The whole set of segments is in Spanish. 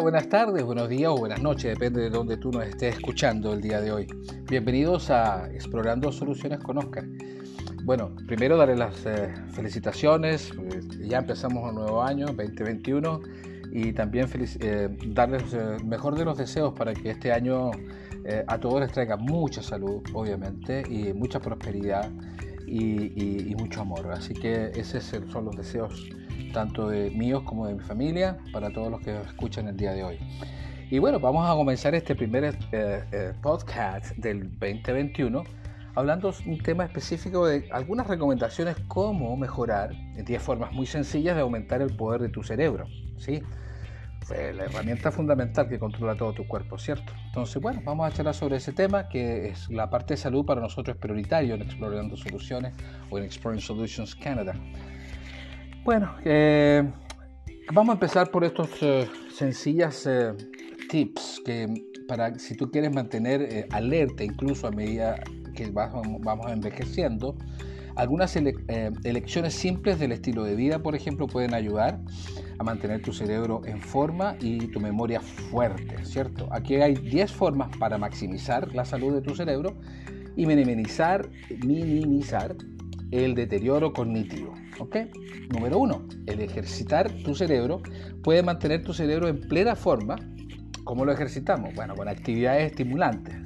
Buenas tardes, buenos días o buenas noches, depende de dónde tú nos estés escuchando el día de hoy. Bienvenidos a Explorando Soluciones con Oscar. Bueno, primero darle las eh, felicitaciones, pues, ya empezamos un nuevo año, 2021, y también eh, darles el eh, mejor de los deseos para que este año a todos les traiga mucha salud, obviamente, y mucha prosperidad y, mucho amor. Así que esos son los deseos tanto de míos como de mi familia, para todos los que escuchan el día de hoy. Y bueno, vamos a comenzar este primer podcast del 2021 hablando un tema específico de algunas recomendaciones cómo mejorar en 10 formas muy sencillas de aumentar el poder de tu cerebro, ¿sí? la herramienta fundamental que controla todo tu cuerpo, ¿cierto? Entonces, bueno, vamos a charlar sobre ese tema, que es la parte de salud para nosotros es prioritario en Explorando Soluciones o en Exploring Solutions Canada. Bueno, eh, vamos a empezar por estos eh, sencillas eh, tips que para si tú quieres mantener alerta incluso a medida que vamos envejeciendo. Algunas eh, elecciones simples del estilo de vida, por ejemplo, pueden ayudar a mantener tu cerebro en forma y tu memoria fuerte, ¿cierto? Aquí hay 10 formas para maximizar la salud de tu cerebro y minimizar, minimizar el deterioro cognitivo. ¿ok? Número uno, el ejercitar tu cerebro puede mantener tu cerebro en plena forma. ¿Cómo lo ejercitamos? Bueno, con actividades estimulantes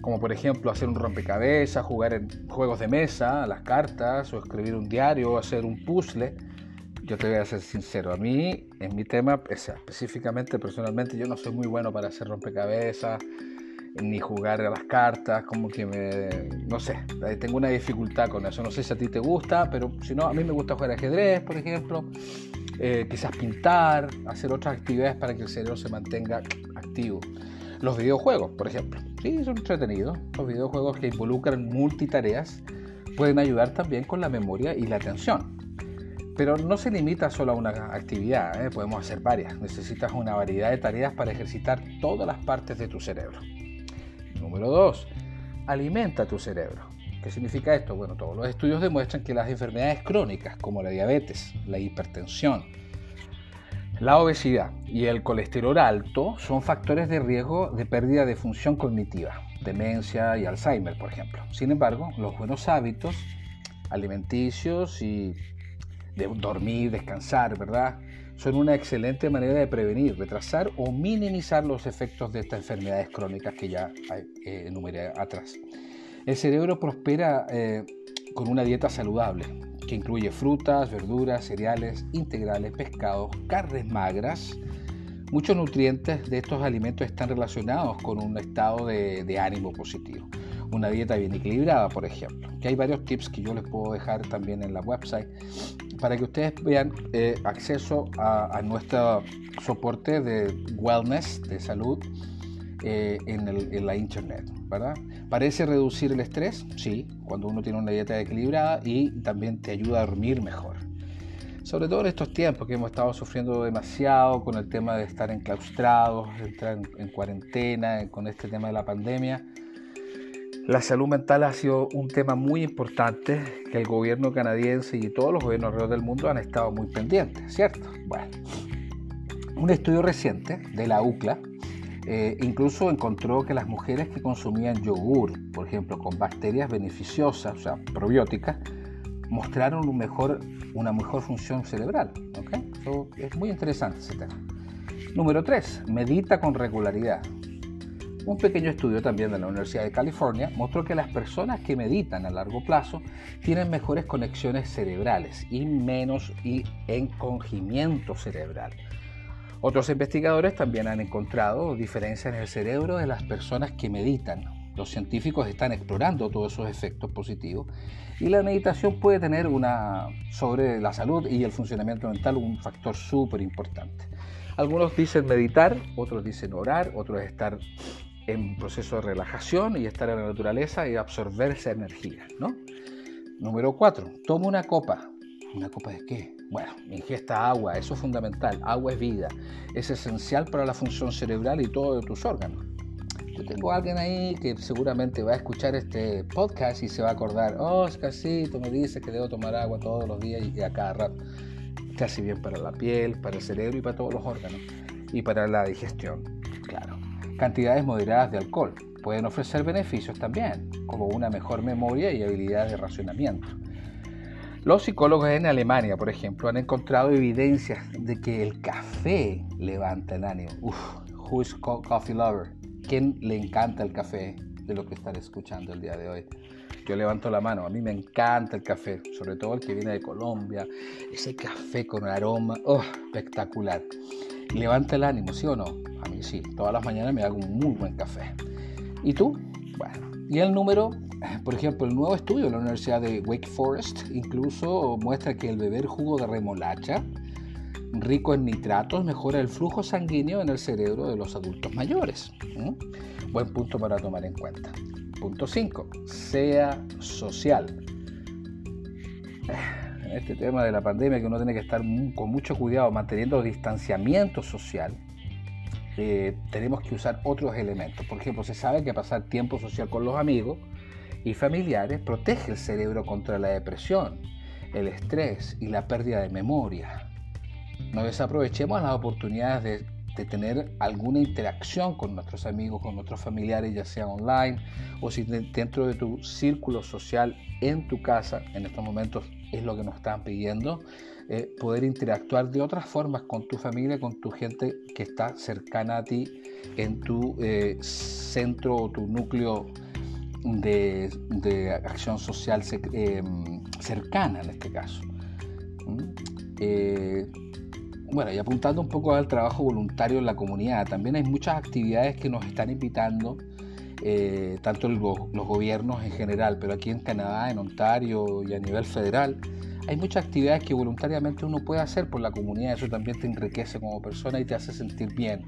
como por ejemplo hacer un rompecabezas, jugar en juegos de mesa, las cartas, o escribir un diario, o hacer un puzzle. Yo te voy a ser sincero, a mí, en mi tema, específicamente, personalmente, yo no soy muy bueno para hacer rompecabezas, ni jugar a las cartas, como que me, no sé, tengo una dificultad con eso. No sé si a ti te gusta, pero si no, a mí me gusta jugar ajedrez, por ejemplo, eh, quizás pintar, hacer otras actividades para que el cerebro se mantenga activo. Los videojuegos, por ejemplo. Sí, son entretenidos. Los videojuegos que involucran multitareas pueden ayudar también con la memoria y la atención. Pero no se limita solo a una actividad, ¿eh? podemos hacer varias. Necesitas una variedad de tareas para ejercitar todas las partes de tu cerebro. Número 2. Alimenta tu cerebro. ¿Qué significa esto? Bueno, todos los estudios demuestran que las enfermedades crónicas como la diabetes, la hipertensión, la obesidad y el colesterol alto son factores de riesgo de pérdida de función cognitiva, demencia y Alzheimer, por ejemplo. Sin embargo, los buenos hábitos alimenticios y de dormir, descansar, ¿verdad? Son una excelente manera de prevenir, retrasar o minimizar los efectos de estas enfermedades crónicas que ya eh, enumeré atrás. El cerebro prospera eh, con una dieta saludable, que incluye frutas, verduras, cereales integrales, pescados, carnes magras. Muchos nutrientes de estos alimentos están relacionados con un estado de, ánimo positivo. Una dieta bien equilibrada, por ejemplo. Que hay varios tips que yo les puedo dejar también en la website para que ustedes vean eh, acceso a, nuestro soporte de wellness, de salud, eh, en, en la internet. ¿verdad? Parece reducir el estrés, sí, cuando uno tiene una dieta equilibrada y también te ayuda a dormir mejor. Sobre todo en estos tiempos que hemos estado sufriendo demasiado con el tema de estar enclaustrados, entrar en, cuarentena, con este tema de la pandemia. La salud mental ha sido un tema muy importante que el gobierno canadiense y todos los gobiernos alrededor del mundo han estado muy pendientes, ¿cierto? Bueno, un estudio reciente de la UCLA eh, incluso encontró que las mujeres que consumían yogur, por ejemplo, con bacterias beneficiosas, o sea, probióticas, mostraron una mejor función cerebral. ¿okay? es muy interesante ese tema. Número 3. Medita con regularidad. Un pequeño estudio también de la Universidad de California mostró que las personas que meditan a largo plazo tienen mejores conexiones cerebrales y menos y encogimiento cerebral. Otros investigadores también han encontrado diferencias en el cerebro de las personas que meditan. Los científicos están explorando todos esos efectos positivos y la meditación puede tener una sobre la salud y el funcionamiento mental un factor súper importante. Algunos dicen meditar, otros dicen orar, otros estar en proceso de relajación y estar en la naturaleza y absorber esa energía. ¿no? Número 4. Toma una copa. ¿Una copa de qué? Bueno, ingesta agua, eso es fundamental. Agua es vida, es esencial para la función cerebral y todos tus órganos. Yo tengo a alguien ahí que seguramente va a escuchar este podcast y se va a acordar, oh, Oscarcito me dice que debo tomar agua todos los días y a cada rato. Hace bien para la piel, para el cerebro y para todos los órganos. y para la digestión. Cantidades moderadas de alcohol pueden ofrecer beneficios también, como una mejor memoria y habilidades de racionamiento. Los psicólogos en Alemania, por ejemplo, han encontrado evidencias de que el café levanta el ánimo. Uf, who is coffee lover? ¿Quién le encanta el café de lo que están escuchando el día de hoy? Yo levanto la mano, a mí me encanta el café, sobre todo el que viene de Colombia, ese café con aroma, oh, espectacular. Levanta el ánimo, ¿sí o no? A mí sí, todas las mañanas me hago un muy buen café. ¿Y tú? Bueno, y el número, por ejemplo, el nuevo estudio de la Universidad de Wake Forest incluso muestra que el beber jugo de remolacha rico en nitratos mejora el flujo sanguíneo en el cerebro de los adultos mayores. Buen punto para tomar en cuenta. Punto 5. Sea social. En este tema de la pandemia que uno tiene que estar con mucho cuidado manteniendo distanciamiento social, eh, tenemos que usar otros elementos. Por ejemplo, se sabe que pasar tiempo social con los amigos y familiares protege el cerebro contra la depresión, el estrés y la pérdida de memoria. No desaprovechemos las oportunidades de, tener alguna interacción con nuestros amigos, con nuestros familiares, ya sea online o si dentro de tu círculo social en tu casa, en estos momentos es lo que nos están pidiendo, eh, poder interactuar de otras formas con tu familia, con tu gente que está cercana a ti en tu eh, centro o tu núcleo de, acción social eh, cercana en este caso. ¿Mm? Bueno, y apuntando un poco al trabajo voluntario en la comunidad, también hay muchas actividades que nos están invitando, eh, tanto los, gobiernos en general, pero aquí en Canadá, en Ontario y a nivel federal, hay muchas actividades que voluntariamente uno puede hacer por la comunidad, eso también te enriquece como persona y te hace sentir bien.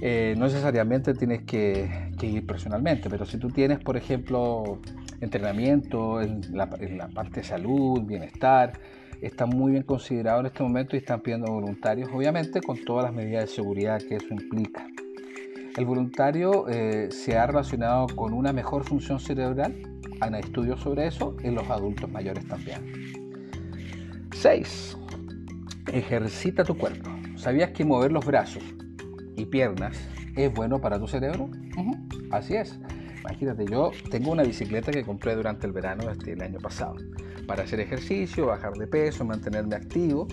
Eh, no necesariamente tienes que, ir personalmente, pero si tú tienes, por ejemplo, entrenamiento en la, parte de salud, bienestar, está muy bien considerado en este momento y están pidiendo voluntarios, obviamente con todas las medidas de seguridad que eso implica. El voluntario eh, se ha relacionado con una mejor función cerebral, hay estudios sobre eso en los adultos mayores también. 6. Ejercita tu cuerpo. ¿Sabías que mover los brazos y piernas es bueno para tu cerebro? Así es. Imagínate, yo tengo una bicicleta que compré durante el verano este, el año pasado para hacer ejercicio, bajar de peso, mantenerme activo.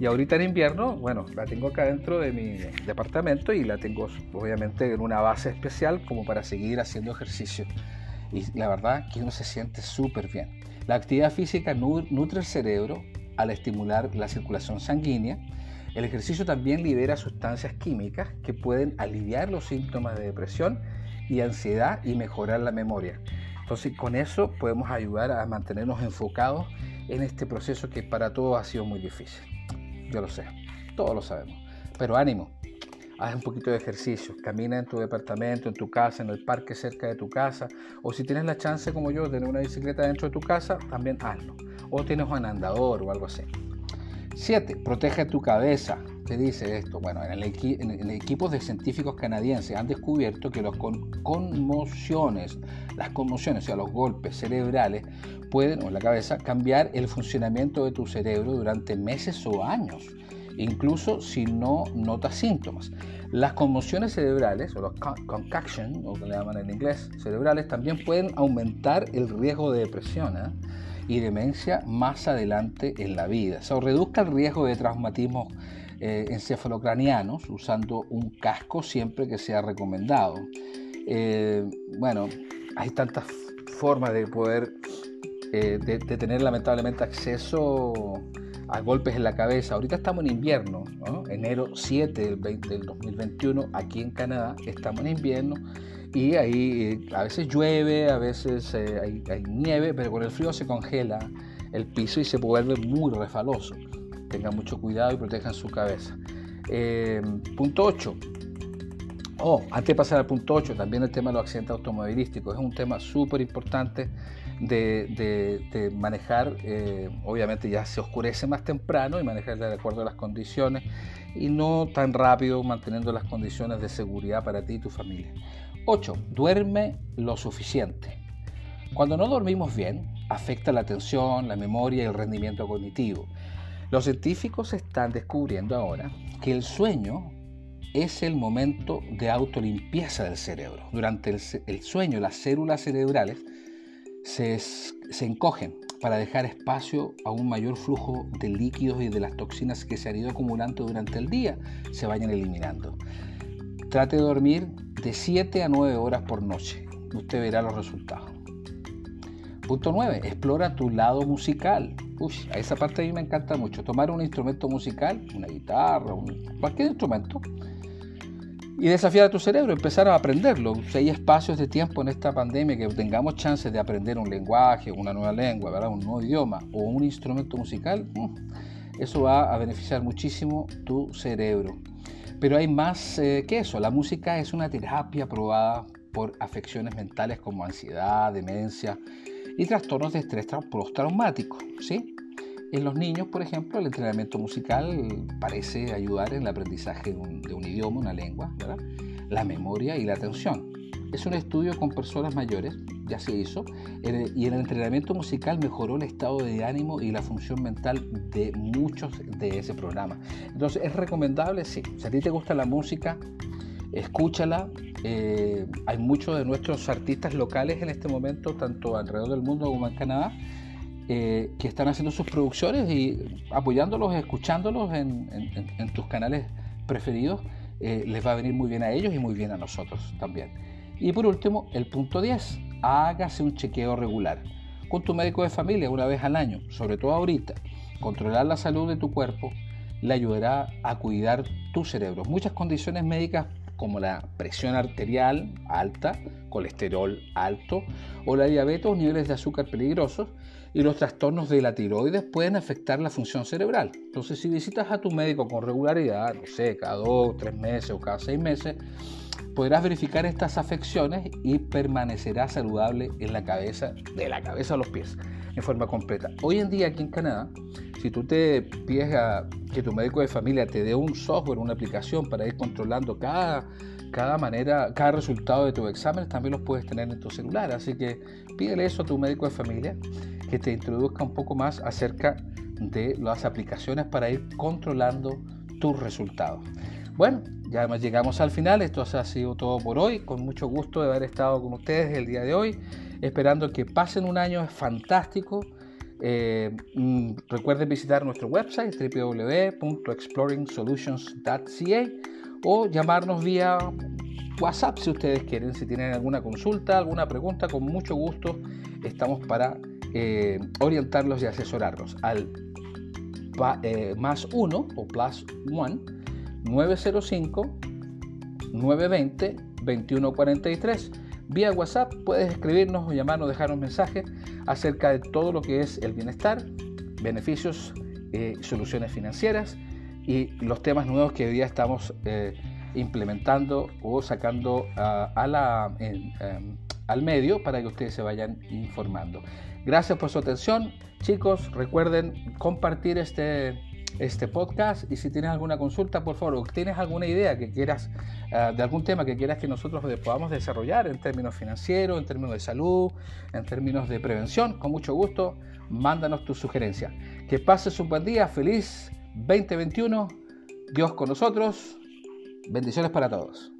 Y ahorita en invierno, bueno, la tengo acá dentro de mi departamento y la tengo obviamente en una base especial como para seguir haciendo ejercicio. Y la verdad que uno se siente súper bien. La actividad física nutre el cerebro al estimular la circulación sanguínea. El ejercicio también libera sustancias químicas que pueden aliviar los síntomas de depresión y ansiedad y mejorar la memoria. Entonces con eso podemos ayudar a mantenernos enfocados en este proceso que para todos ha sido muy difícil. Yo lo sé, todos lo sabemos. Pero ánimo, haz un poquito de ejercicio, camina en tu departamento, en tu casa, en el parque cerca de tu casa, o si tienes la chance como yo de tener una bicicleta dentro de tu casa, también hazlo. O tienes un andador o algo así. 7. Protege tu cabeza. ¿Qué dice esto? Bueno, en el, en equipos de científicos canadienses han descubierto que las conmociones, las conmociones, o sea, los golpes cerebrales, pueden, o la cabeza, cambiar el funcionamiento de tu cerebro durante meses o años, incluso si no notas síntomas. Las conmociones cerebrales, o los concussions, o que le llaman en inglés, cerebrales, también pueden aumentar el riesgo de depresión. ¿eh? y demencia más adelante en la vida. Se reduzca el riesgo de traumatismos eh, encefalocranianos usando un casco siempre que sea recomendado. Eh, bueno, hay tantas formas de poder eh, de, tener lamentablemente acceso a golpes en la cabeza. Ahorita estamos en invierno, enero 7 del, 20, del 2021, aquí en Canadá estamos en invierno y ahí eh, a veces llueve, a veces eh, hay, nieve, pero con el frío se congela el piso y se vuelve muy refaloso. Tengan mucho cuidado y protejan su cabeza. Eh, punto 8. Oh, antes de pasar al punto 8, también el tema de los accidentes automovilísticos es un tema súper importante de, manejar. obviamente ya se oscurece más temprano y manejar de acuerdo a las condiciones y no tan rápido manteniendo las condiciones de seguridad para ti y tu familia. 8. Duerme lo suficiente. Cuando no dormimos bien, afecta la atención, la memoria y el rendimiento cognitivo. Los científicos están descubriendo ahora que el sueño es el momento de autolimpieza del cerebro. Durante el, sueño, las células cerebrales se, se, encogen para dejar espacio a un mayor flujo de líquidos y de las toxinas que se han ido acumulando durante el día, se vayan eliminando. Trate de dormir de 7 a 9 horas por noche. Usted verá los resultados. Punto 9. Explora tu lado musical. Uy, a esa parte a mí me encanta mucho. Tomar un instrumento musical, una guitarra, cualquier instrumento, y desafiar a tu cerebro, empezar a aprenderlo. Si hay espacios de tiempo en esta pandemia que tengamos chances de aprender un lenguaje, una nueva lengua, ¿verdad? un nuevo idioma o un instrumento musical, mm, eso va a beneficiar muchísimo tu cerebro. Pero hay más eh, que eso. La música es una terapia probada por afecciones mentales como ansiedad, demencia y trastornos de estrés postraumático. ¿sí? En los niños, por ejemplo, el entrenamiento musical parece ayudar en el aprendizaje de un, idioma, una lengua, la memoria y la atención. Es un estudio con personas mayores, ya se hizo, y el entrenamiento musical mejoró el estado de ánimo y la función mental de muchos de ese programa. Entonces, ¿es recomendable? Sí. Si a ti te gusta la música, escúchala. Eh, hay muchos de nuestros artistas locales en este momento, tanto alrededor del mundo como en Canadá, eh, que están haciendo sus producciones y apoyándolos, escuchándolos en, tus canales preferidos, eh, les va a venir muy bien a ellos y muy bien a nosotros también. Y por último, el punto 10, hágase un chequeo regular con tu médico de familia una vez al año, sobre todo ahorita. Controlar la salud de tu cuerpo le ayudará a cuidar tu cerebro. Muchas condiciones médicas como la presión arterial alta, colesterol alto o la diabetes o niveles de azúcar peligrosos y los trastornos de la tiroides pueden afectar la función cerebral. Entonces, si visitas a tu médico con regularidad, no sé, cada dos, tres meses o cada seis meses, podrás verificar estas afecciones y permanecerá saludable en la cabeza, de la cabeza a los pies, en forma completa. Hoy en día aquí en Canadá, si tú te pides a que tu médico de familia te dé un software, una aplicación para ir controlando cada, cada manera, cada resultado de tu examen, también los puedes tener en tu celular. Así que pídele eso a tu médico de familia, que te introduzca un poco más acerca de las aplicaciones para ir controlando tus resultados. Bueno, ya llegamos al final. Esto ha sido todo por hoy. Con mucho gusto de haber estado con ustedes el día de hoy. Esperando que pasen un año fantástico eh, mm, recuerden visitar nuestro website www.exploringsolutions.ca o llamarnos vía WhatsApp si ustedes quieren, si tienen alguna consulta, alguna pregunta, con mucho gusto estamos para eh, orientarlos y asesorarlos al eh, más 1 o plus 1 905 920 2143 Vía WhatsApp puedes escribirnos o llamarnos, dejarnos mensajes acerca de todo lo que es el bienestar, beneficios, eh, soluciones financieras y los temas nuevos que hoy día estamos eh, implementando o sacando em, al medio para que ustedes se vayan informando. Gracias por su atención. Chicos, recuerden compartir este este podcast y si tienes alguna consulta, por favor, o tienes alguna idea que quieras, ah, de algún tema que quieras que nosotros podamos desarrollar en términos financieros, en términos de salud, en términos de prevención, con mucho gusto, mándanos tu sugerencia. Que pases un buen día, feliz 2021, Dios con nosotros, bendiciones para todos.